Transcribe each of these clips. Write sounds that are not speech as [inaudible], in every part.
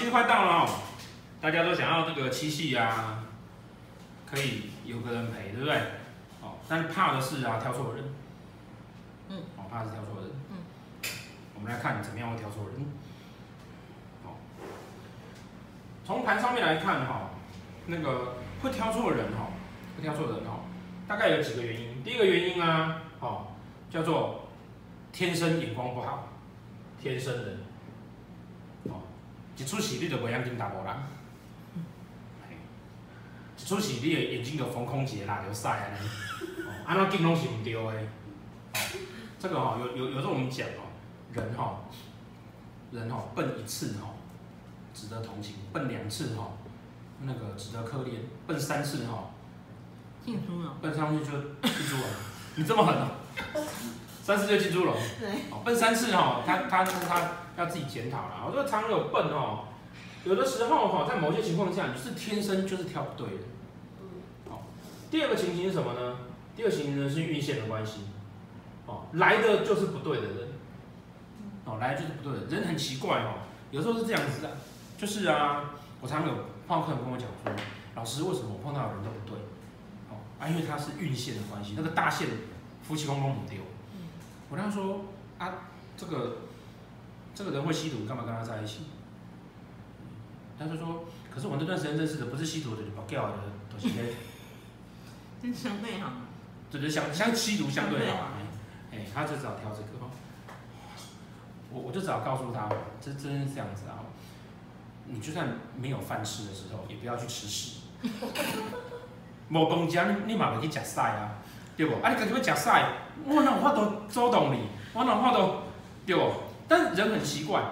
其实快到了哦，大家都想要这个七夕啊，可以有个人陪，对不对？哦，但是怕的是啊，挑错人。嗯。哦，怕是挑错人。嗯。我们来看怎么样会挑错人。好。从盘上面来看哈、哦，那个会挑错人哈、哦，会挑错人哈、哦，大概有几个原因。第一个原因啊，哦，叫做天生眼光不好，天生人。一出戏你就袂晓盯大无人，一出戏你的眼睛就缝空结啦，就晒安尼，哦，安怎镜拢是唔对的，哦，这个哈、哦、有有有时候我们讲哦，人哈、哦，人哈、哦、笨一次哈、哦，值得同情；笨两次哈、哦，那个值得可怜；笨三次哈，进猪笼，笨上去就进猪笼，你这么狠啊？[laughs] 三次就进猪笼，对，哦，笨三次哈，他他他。他他要自己检讨啦。我说常有笨哦，有的时候哈，在某些情况下，你是天生就是跳不对的。好，第二个情形是什么呢？第二个情形呢是运线的关系。哦，来的就是不对的人。哦，来的就是不对的人，很奇怪哦。有时候是这样子的，就是啊，我常常有碰到客人跟我讲说，老师为什么我碰到的人都不对？哦，啊，因为他是运线的关系，那个大线夫妻宫都不丢。我跟他说啊，这个。这个人会吸毒，干嘛跟他在一起？他就说：“可是我那段时间认识的不是吸毒的，就不叫的，都是些，[laughs] 真相对好。对对，相相吸毒相对好啊。哎，他就只好挑这个。我我就只好告诉他，这真是这样子啊。你就算没有饭吃的时候，也不要去吃屎。[laughs] 某公家，你你嘛袂去食屎啊，对不？啊，你家己要食屎，我哪有法度阻挡你？我哪有法度，对不？但人很奇怪，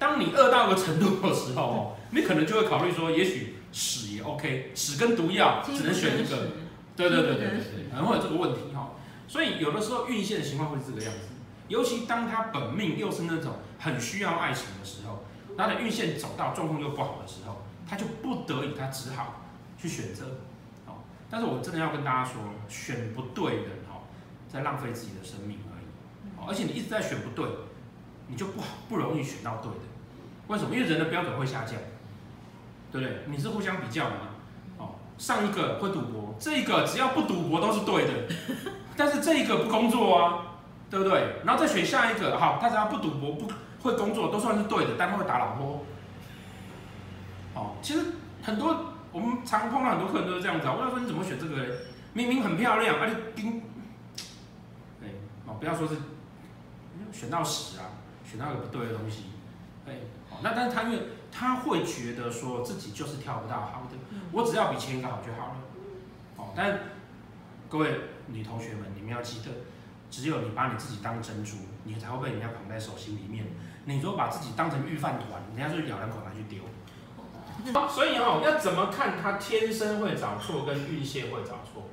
当你饿到一个程度的时候哦，[laughs] 你可能就会考虑说，也许屎也 OK，屎跟毒药只能选一个。对对对对对对，可能会有这个问题哈。所以有的时候运线的情况会是这个样子，尤其当他本命又是那种很需要爱情的时候，他的运线走到状况又不好的时候，他就不得已，他只好去选择。哦，但是我真的要跟大家说，选不对的哈，在浪费自己的生命而已。哦，而且你一直在选不对。你就不好不容易选到对的，为什么？因为人的标准会下降，对不对？你是互相比较嘛。哦，上一个会赌博，这一个只要不赌博都是对的，[laughs] 但是这一个不工作啊，对不对？然后再选下一个，好，他只要不赌博不会工作都算是对的，但他会打老婆。哦，其实很多我们常碰到很多客人都是这样子啊。我要说你怎么选这个？明明很漂亮，而且盯，哎，哦，不要说是选到屎啊。选到一个不对的东西，哎，好，那但是他因为他会觉得说自己就是跳不到好的，我只要比前一个好就好了，哦，但各位女同学们，你们要记得，只有你把你自己当珍珠，你才会被人家捧在手心里面。你如果把自己当成御饭团，人家就咬两口拿去丢。好，所以哦，要怎么看他天生会找错跟运线会找错？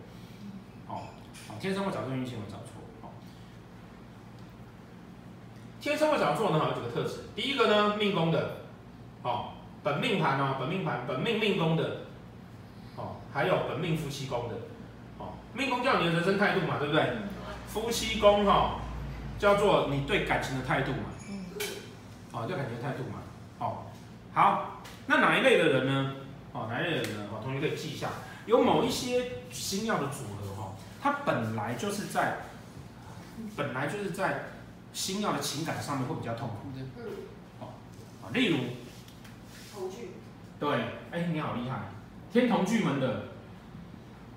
哦，好，天生会找错，运线会找错。天生会找错呢，有几个特质。第一个呢，命宫的，哦，本命盘哦，本命盘，本命命宫的，哦，还有本命夫妻宫的，哦，命宫叫你的人生态度嘛，对不对？夫妻宫哈、哦，叫做你对感情的态度嘛，哦，对感情的态度嘛，哦，好，那哪一类的人呢？哦，哪一类的人呢？哦，同学可以记一下，有某一些星曜的组合哈，它本来就是在，本来就是在。星曜的情感上面会比较痛苦。的，嗯，哦，例如。同聚，对，哎、欸，你好厉害，天同巨门的，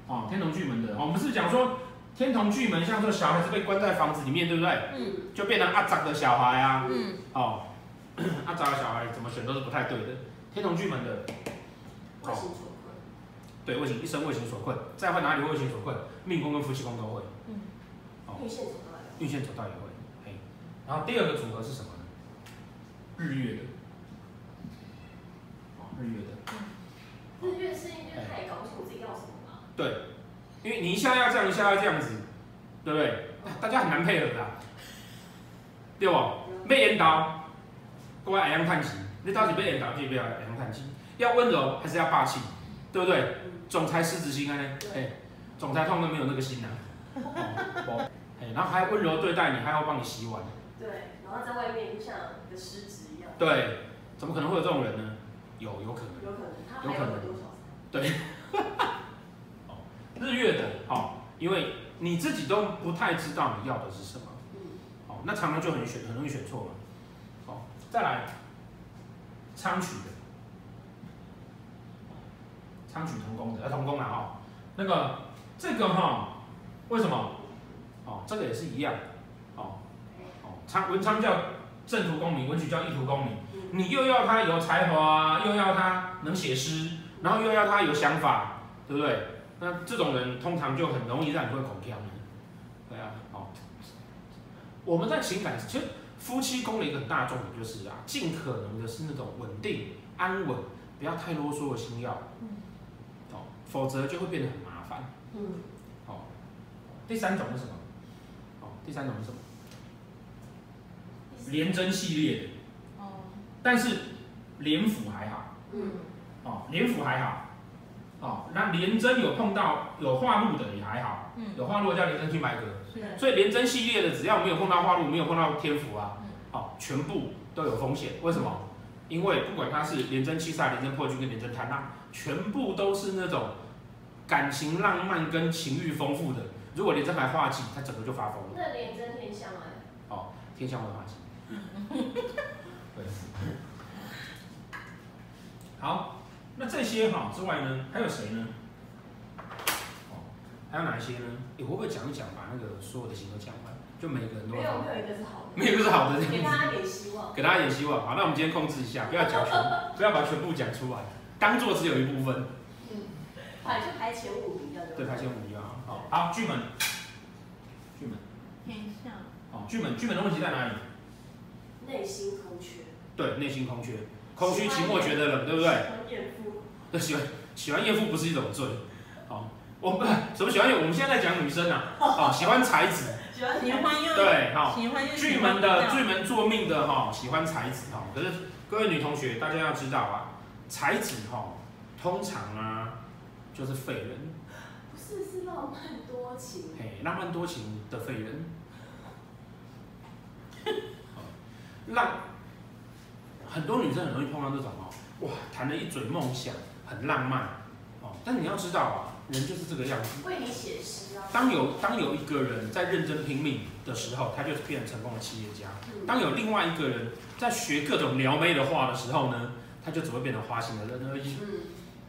哦，天同巨门的，哦，我们是讲说天同巨门，像这个小孩子被关在房子里面，对不对？嗯，就变成阿杂的小孩啊，嗯，哦，[clears throat] 阿杂的小孩怎么选都是不太对的，天同巨门的，为情所困，对，为情一生为情所困，再会哪里为情所困？命宫跟夫妻宫都会，嗯，哦，运线走到也，运线走到也会。然后第二个组合是什么呢？日月的，哦，日月的。日月是因为太搞不清楚自己要什么吗？对，因为你一下要这样，一下要这样子，对不对？大家很难配合的，对不？被引导，过来爱叹气，你到底被引导，就不要爱叹气，要温柔还是要霸气，对不对？总裁狮子心啊，哎，总裁通常没有那个心呐，[laughs] 哦，哎，然后还温柔对待你，还要帮你洗碗。对，然后在外面就像个狮子一样。对，怎么可能会有这种人呢？有，有可能。有可能，他还有很多小对。哦，日月的，哦，因为你自己都不太知道你要的是什么。嗯。哦，那常常就很选，很容易选错嘛。哦，再来，仓曲的。仓曲同工的，要同宫了哈。那个这个哈，为什么？哦，这个也是一样。哦哦，仓文昌叫正途功名，文曲叫意途功名。你又要他有才华，又要他能写诗，然后又要他有想法，对不对？那这种人通常就很容易让你会恐跳。对啊，哦。我们在情感，其实夫妻宫的一个很大重点就是啊，尽可能的是那种稳定、安稳，不要太啰嗦的星曜。否则就会变得很麻烦。嗯。第三种是什么？哦，第三种是什么？廉贞系列的。哦。但是廉府还好。嗯。哦，廉府还好。哦，那廉贞有碰到有化禄的也还好。嗯。有化禄叫廉贞金白格。是。所以廉贞系列的只要没有碰到化禄，没有碰到天府啊，哦，全部都有风险。为什么？因为不管他是廉贞七杀、廉贞破军跟廉贞贪狼，全部都是那种。感情浪漫跟情欲丰富的，如果廉贞还化忌，他整个就发疯了。那廉贞天相哎？哦，天相会化忌。[laughs] 对。好，那这些哈之外呢，还有谁呢？哦，还有哪一些呢？你、欸、会不会讲一讲，把那个所有的型都讲完？就每个人都。没有，没有一个是好的。没有一个是好的。给大家点希望。[laughs] 给大家点希望。好，那我们今天控制一下，不要讲全，[laughs] 不要把全部讲出来，当做只有一部分。嗯排就排前五名的，对，排前五名啊。好，好，剧本，剧本，天下。哦，巨门，巨门的问题在哪里？内心空缺。对，内心空缺，空虚寂寞觉得冷，对不对？喜欢艳夫。对，喜欢喜欢艳夫不是一种罪。好，我们 [laughs] 什么喜欢艳？我们现在在讲女生啊。哦，[laughs] 喜欢才子。喜欢喜欢又对，好。喜欢巨门的巨门做命的哈，喜欢才子哈。可是各位女同学，大家要知道啊，才子哈，通常啊。就是废人，不是，是浪漫多情。嘿，浪漫多情的废人，浪，很多女生很容易碰到这种哦，哇，谈了一嘴梦想，很浪漫，哦，但你要知道啊，人就是这个样子。为你写诗啊。当有当有一个人在认真拼命的时候，他就变成成功的企业家。当有另外一个人在学各种撩妹的话的时候呢，他就只会变成花心的人而已。嗯，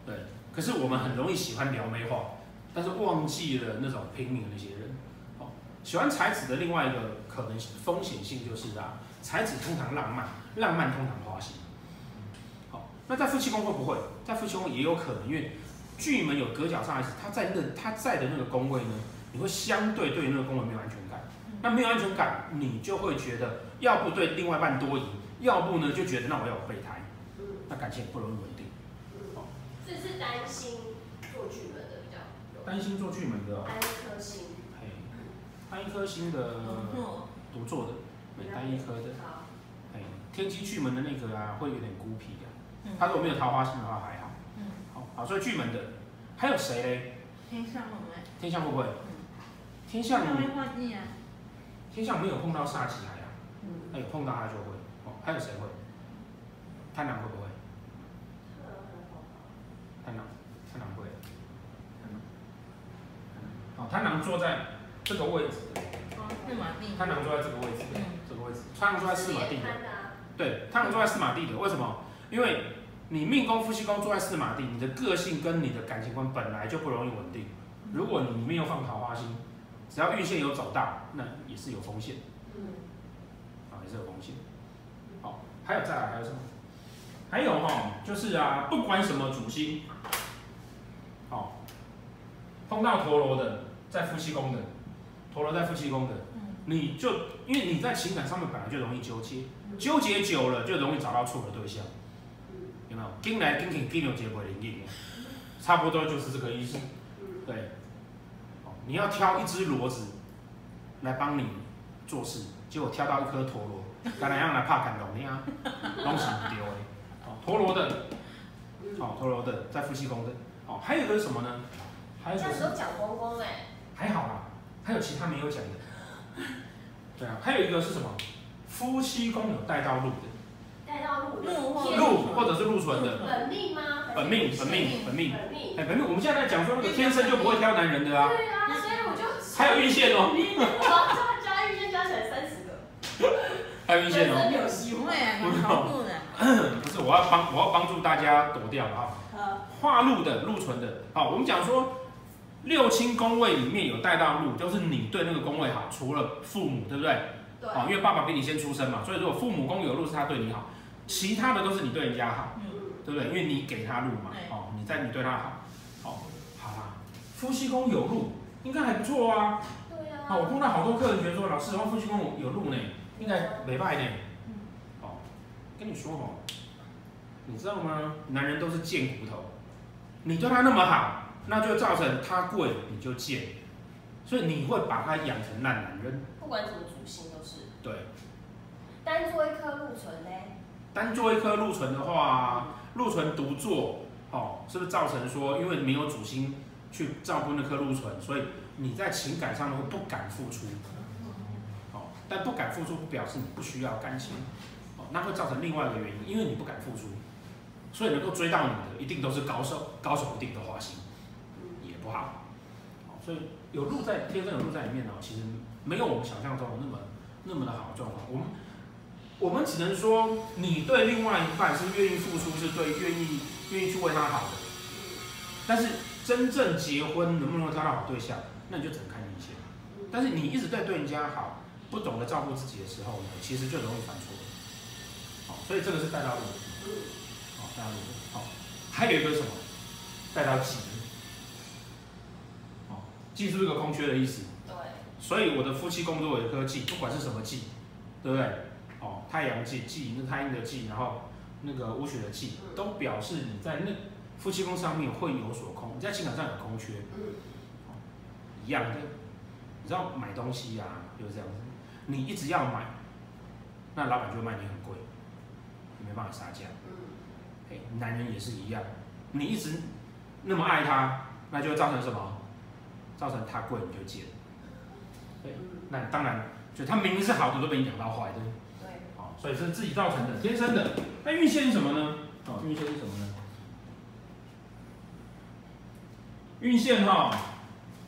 对。可是我们很容易喜欢撩妹话，但是忘记了那种拼命的那些人。哦，喜欢才子的另外一个可能风险性就是啊，才子通常浪漫，浪漫通常花心。好，那在夫妻宫会不会？在夫妻宫也有可能，因为巨门有隔角煞害，他在那他在的那个宫位呢，你会相对对那个宫位没有安全感。那没有安全感，你就会觉得要不对另外一半多疑，要不呢就觉得那我要有备胎，那感情也不容易稳定。这是担心做巨门的比较有。担心做巨门的。单一颗星。嘿，单一颗星的。独坐的，每单一颗的。好。哎，天机巨门的那个啊，会有点孤僻的。嗯。他如果没有桃花星的话还好。嗯。好，好，所以巨门的还有谁嘞？天象会不会？天象会不会？嗯。天相。天相没有碰到煞气还好。嗯。那有碰到他就会。哦，还有谁会？贪狼会不会？贪狼，贪狼会，贪狼，好，贪狼坐在这个位置，哦，四马地，贪狼坐在这个位置，嗯，这个位置，贪狼坐在四马地的，对，贪狼坐在四马地的，为什么？因为你命宫、夫妻宫坐在四马地，你的个性跟你的感情观本来就不容易稳定。如果你里面又放桃花星，只要运线有走到，那也是有风险，嗯，啊，也是有风险。好，还有再来还有什么？还有哈，就是啊，不管什么主星，好，碰到陀螺的，在夫妻宫的，陀螺在夫妻宫的，你就因为你在情感上面本来就容易纠结，纠结久了就容易找到错的对象，有没有？跟来跟去，跟有结果的应，差不多就是这个意思，对，你要挑一只骡子来帮你做事，结果挑到一颗陀螺，当然要来怕感动你啊，[laughs] 东西不丢的。陀螺的，哦，陀螺的在夫妻宫的，哦，还有一个是什么呢？还有什么？那时候讲光光哎，还好啦，还有其他没有讲的。[laughs] 对啊，还有一个是什么？夫妻宫有带到禄的，带到禄禄或禄或者是禄存的，本命吗？本命本命本命。本命。哎，本命，我们现在在讲说那个天生就不会挑男人的啊，对啊，所以我就还有运线哦，哇，加加运线加起来三十个，还有运线哦。有希望。不会啊，蛮好录的。[coughs] 不是，我要帮我要帮助大家躲掉啊。好。化禄的禄存的，好，我们讲说六亲宫位里面有带到禄，就是你对那个宫位好，除了父母，对不对？对。哦，因为爸爸比你先出生嘛，所以如果父母宫有禄，是他对你好，其他的都是你对人家好，嗯，对不对？因为你给他禄嘛，哦，你在你对他好，哦，好啦，夫妻宫有禄，应该还不错啊。对啊。哦，我碰到好多客人觉得说，老师，我夫妻宫有禄呢，应该没败呢。嗯。哦，跟你说哦，你知道吗？男人都是贱骨头。你对他那么好，那就造成他贵你就贱，所以你会把他养成烂男人。不管什么主星都是。对。单做一颗禄存呢？单做一颗禄存的话，禄存独坐，哦，是不是造成说，因为没有主心去照顾那颗禄存，所以你在情感上会不敢付出。哦，但不敢付出不表示你不需要感情，哦，那会造成另外一个原因，因为你不敢付出。所以能够追到你的，一定都是高手，高手一定都花心，也不好。所以有路在天生有路在里面呢，其实没有我们想象中的那么那么的好状况。我们我们只能说，你对另外一半是愿意付出，是对愿意愿意去为他好的。但是真正结婚能不能找到好对象，那你就只能看运气了。但是你一直在对人家好，不懂得照顾自己的时候呢，其实就容易犯错。好，所以这个是带到路，好。带到路，好，还有一个什么？带到忌。哦，忌是一个空缺的意思？对。所以我的夫妻宫都有一颗忌，不管是什么忌，对不对？哦，太阳忌、忌那太阴的忌，然后那个武曲的忌，都表示你在那夫妻宫上面会有所空，你在情感上有空缺。嗯。一样的，你知道买东西呀、啊，就是这样子，你一直要买，那老板就会卖你很贵，你没办法杀价。男人也是一样，你一直那么爱他，那就会造成什么？造成他贵你就贱。对，那当然，就他明明是好的，都被你讲到坏的。对，好，所以是自己造成的，天生的。那运线是什么呢？哦，运线是什么呢？运线哈，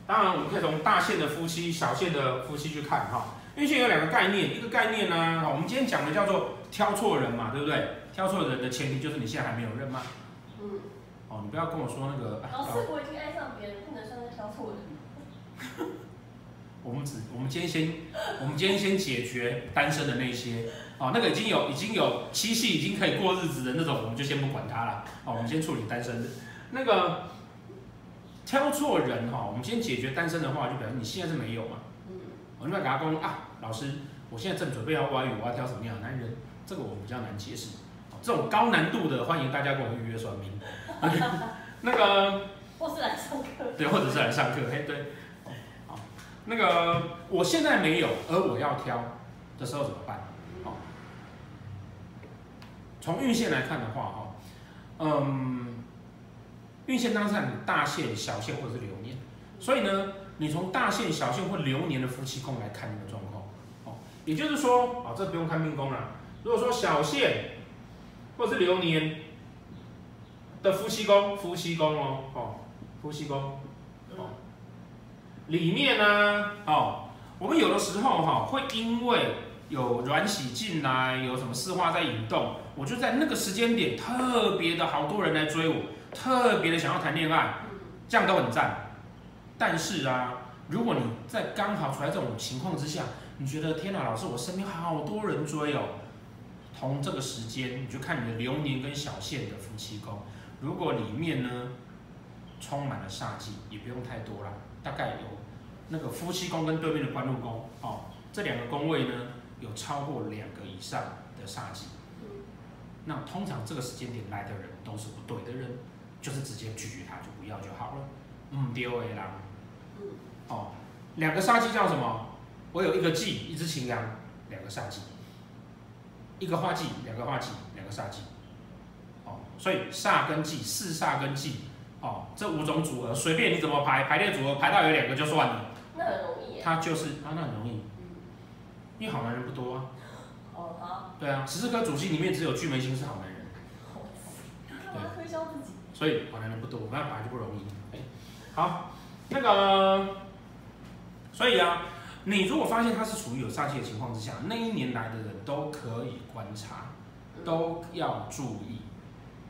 当然我们可以从大线的夫妻、小线的夫妻去看哈。运线有两个概念，一个概念呢，我们今天讲的叫做挑错人嘛，对不对？挑错人的前提就是你现在还没有认嘛。嗯。哦，你不要跟我说那个。老师，我已经爱上别人，不能算是挑错人。[laughs] 我们只，我们今天先，我们今天先解决单身的那些。哦，那个已经有已经有七夕已经可以过日子的那种，我们就先不管他了。哦，我们先处理单身的。那个挑错人哈，我们先解决单身的话，就表示你现在是没有嘛。嗯。我们要给他讲啊，老师，我现在正准备要外遇，我要挑什么样的男人？这个我比较难解释。这种高难度的，欢迎大家跟我预约算命。[laughs] 那个，或是来上课。对，或者是来上课。嘿，对。那个我现在没有，而我要挑的时候怎么办？好，从运线来看的话，哈，嗯，运线当中有大线、小线或者是流年，所以呢，你从大线、小线或流年的夫妻宫来看这个状况。哦，也就是说，啊，这不用看命宫了。如果说小线。或是流年的夫妻宫，夫妻宫哦，哦，夫妻宫，哦，里面呢，哦，我们有的时候哈，会因为有软喜进来，有什么四化在引动，我就在那个时间点特别的好多人来追我，特别的想要谈恋爱，这样都很赞。但是啊，如果你在刚好处在这种情况之下，你觉得天哪，老师，我身边好多人追哦。同这个时间，你就看你的流年跟小线的夫妻宫，如果里面呢充满了煞气，也不用太多了，大概有那个夫妻宫跟对面的官禄宫，哦，这两个宫位呢有超过两个以上的煞气，那通常这个时间点来的人都是不对的人，就是直接拒绝他，就不要就好了。嗯，丢 A 啦，哦，两个煞气叫什么？我有一个忌，一只擎羊，两个煞气。一个化忌，两个化忌，两个煞气，哦，所以煞跟忌，四煞跟忌，哦，这五种组合随便你怎么排，排列组合排到有两个就算了。那很容易耶。他就是啊，那很容易，因为好男人不多啊。哦好。对啊，十四颗主星里面只有巨门星是好男人。干嘛推销自己？所以好男人不多，那本来就不容易。哎，好，那个，所以啊，你如果发现他是处于有煞气的情况之下，那一年来的人都可以观察，都要注意，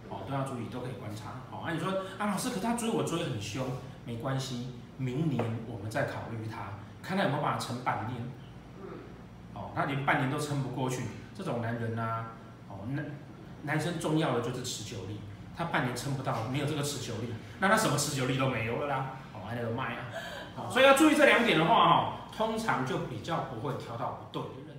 哦，都要注意，都可以观察。好，啊，你说啊，老师，可他追我追很凶，没关系，明年我们再考虑他，看他有没有办法撑半年。哦，他连半年都撑不过去，这种男人啊，哦，男男生重要的就是持久力。他半年撑不到，没有这个持久力，那他什么持久力都没有了啦，哦，还有卖啊，哦，所以要注意这两点的话，哈，通常就比较不会挑到不对的人。